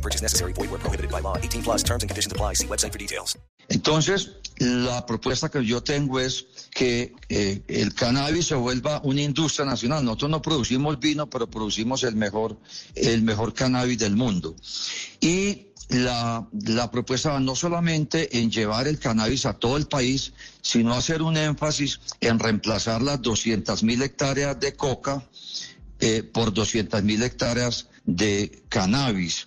No purchase necessary. Void where prohibited by law. 18 plus terms and conditions apply. See website for details. Entonces, la propuesta que yo tengo es que eh, el cannabis se vuelva una industria nacional. Nosotros no producimos vino, pero producimos el mejor, el mejor cannabis del mundo. Y la, la propuesta va no solamente en llevar el cannabis a todo el país, sino hacer un énfasis en reemplazar las 200 mil hectáreas de coca eh, por 200 mil hectáreas de cannabis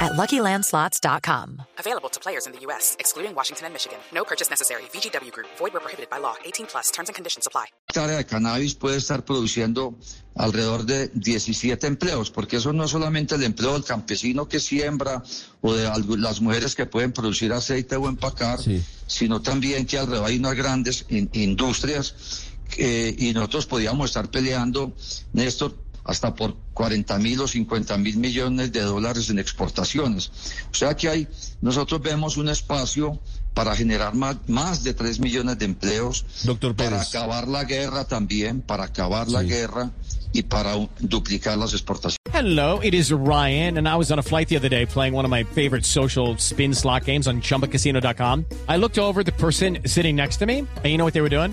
at LuckyLandSlots.com. Available to players in the U.S., excluding Washington and Michigan. No purchase necessary. VGW Group. Void where prohibited by law. 18 plus. Terms and conditions apply. hectárea de cannabis puede estar produciendo alrededor de 17 empleos, porque eso no es solamente el empleo del campesino que siembra o de las mujeres que pueden producir aceite o empacar, sino también que alrededor hay unas grandes in- industrias eh, y nosotros podíamos estar peleando, Néstor, hasta por 40 mil o 50 mil millones de dólares en exportaciones. O sea que hay, nosotros vemos un espacio para generar más, más de 3 millones de empleos, Doctor para Pérez. acabar la guerra también, para acabar la guerra y para duplicar las exportaciones. Hello, it is Ryan, and I was on a flight the other day playing one of my favorite social spin slot games on chumbacasino.com. I looked over at the person sitting next to me, and you know what they were doing?